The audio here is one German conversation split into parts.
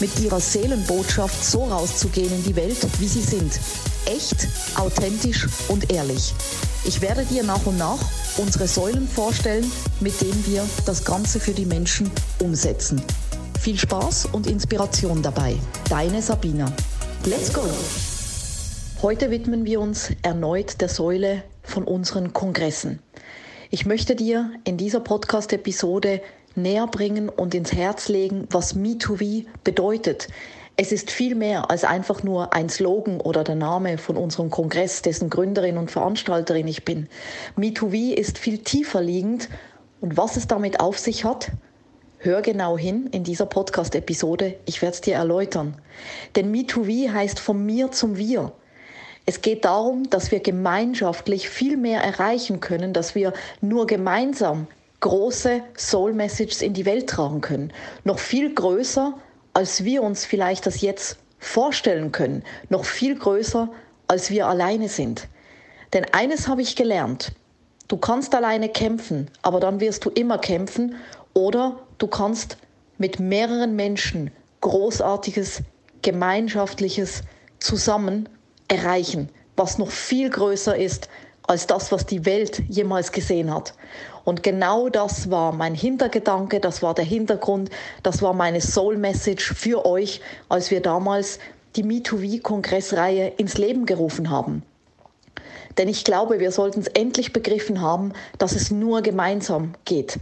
mit ihrer Seelenbotschaft so rauszugehen in die Welt, wie sie sind. Echt, authentisch und ehrlich. Ich werde dir nach und nach unsere Säulen vorstellen, mit denen wir das Ganze für die Menschen umsetzen. Viel Spaß und Inspiration dabei. Deine Sabina. Let's go! Heute widmen wir uns erneut der Säule von unseren Kongressen. Ich möchte dir in dieser Podcast-Episode näher bringen und ins Herz legen, was Me2V bedeutet. Es ist viel mehr als einfach nur ein Slogan oder der Name von unserem Kongress, dessen Gründerin und Veranstalterin ich bin. Me2V ist viel tiefer liegend und was es damit auf sich hat, hör genau hin in dieser Podcast-Episode. Ich werde es dir erläutern. Denn Me2V heißt von mir zum Wir. Es geht darum, dass wir gemeinschaftlich viel mehr erreichen können, dass wir nur gemeinsam große Soul Messages in die Welt tragen können. Noch viel größer, als wir uns vielleicht das jetzt vorstellen können. Noch viel größer, als wir alleine sind. Denn eines habe ich gelernt. Du kannst alleine kämpfen, aber dann wirst du immer kämpfen oder du kannst mit mehreren Menschen großartiges, gemeinschaftliches zusammen erreichen, was noch viel größer ist als das, was die Welt jemals gesehen hat. Und genau das war mein Hintergedanke, das war der Hintergrund, das war meine Soul Message für euch, als wir damals die Me2V-Kongressreihe ins Leben gerufen haben. Denn ich glaube, wir sollten es endlich begriffen haben, dass es nur gemeinsam geht.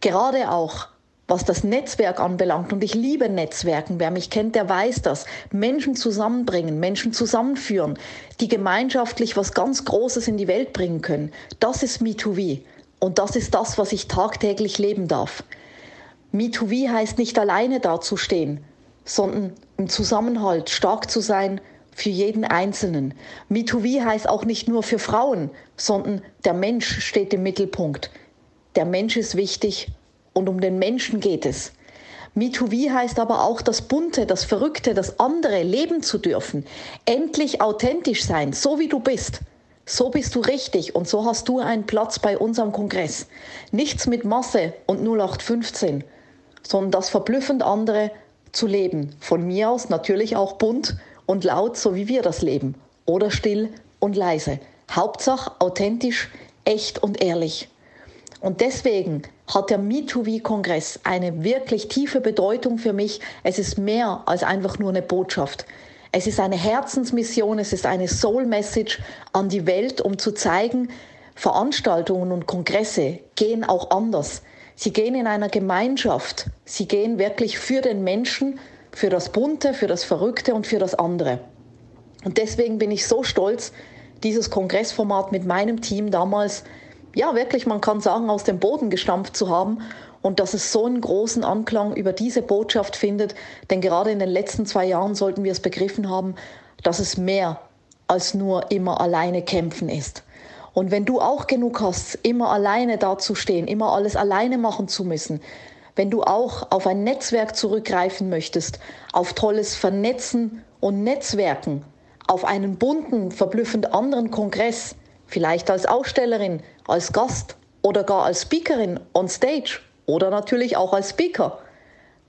Gerade auch was das Netzwerk anbelangt. Und ich liebe Netzwerken. Wer mich kennt, der weiß das. Menschen zusammenbringen, Menschen zusammenführen, die gemeinschaftlich was ganz Großes in die Welt bringen können. Das ist Me2V. Und das ist das, was ich tagtäglich leben darf. Me2V heißt nicht alleine dazustehen, sondern im Zusammenhalt stark zu sein für jeden Einzelnen. Me2V heißt auch nicht nur für Frauen, sondern der Mensch steht im Mittelpunkt. Der Mensch ist wichtig und um den Menschen geht es. Me2V heißt aber auch das Bunte, das Verrückte, das andere leben zu dürfen. Endlich authentisch sein, so wie du bist. So bist du richtig und so hast du einen Platz bei unserem Kongress. Nichts mit Masse und 0815, sondern das verblüffend andere zu leben. Von mir aus natürlich auch bunt und laut, so wie wir das leben. Oder still und leise. Hauptsache authentisch, echt und ehrlich. Und deswegen hat der Me2V-Kongress eine wirklich tiefe Bedeutung für mich. Es ist mehr als einfach nur eine Botschaft. Es ist eine Herzensmission, es ist eine Soul Message an die Welt, um zu zeigen, Veranstaltungen und Kongresse gehen auch anders. Sie gehen in einer Gemeinschaft. Sie gehen wirklich für den Menschen, für das Bunte, für das Verrückte und für das andere. Und deswegen bin ich so stolz, dieses Kongressformat mit meinem Team damals, ja wirklich, man kann sagen, aus dem Boden gestampft zu haben und dass es so einen großen Anklang über diese Botschaft findet. Denn gerade in den letzten zwei Jahren sollten wir es begriffen haben, dass es mehr als nur immer alleine kämpfen ist. Und wenn du auch genug hast, immer alleine dazustehen, immer alles alleine machen zu müssen, wenn du auch auf ein Netzwerk zurückgreifen möchtest, auf tolles Vernetzen und Netzwerken, auf einen bunten, verblüffend anderen Kongress, vielleicht als Ausstellerin, als Gast oder gar als Speakerin on Stage oder natürlich auch als Speaker,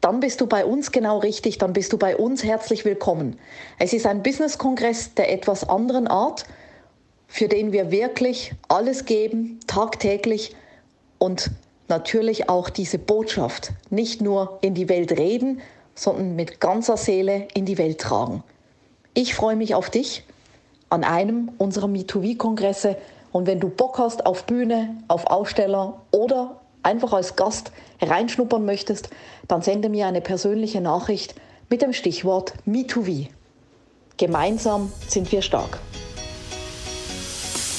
dann bist du bei uns genau richtig, dann bist du bei uns herzlich willkommen. Es ist ein Business-Kongress der etwas anderen Art, für den wir wirklich alles geben, tagtäglich und natürlich auch diese Botschaft nicht nur in die Welt reden, sondern mit ganzer Seele in die Welt tragen. Ich freue mich auf dich an einem unserer Me2V-Kongresse und wenn du Bock hast auf Bühne, auf Aussteller oder einfach als Gast reinschnuppern möchtest, dann sende mir eine persönliche Nachricht mit dem Stichwort Me2V. Gemeinsam sind wir stark.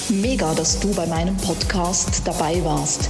Mega, dass du bei meinem Podcast dabei warst.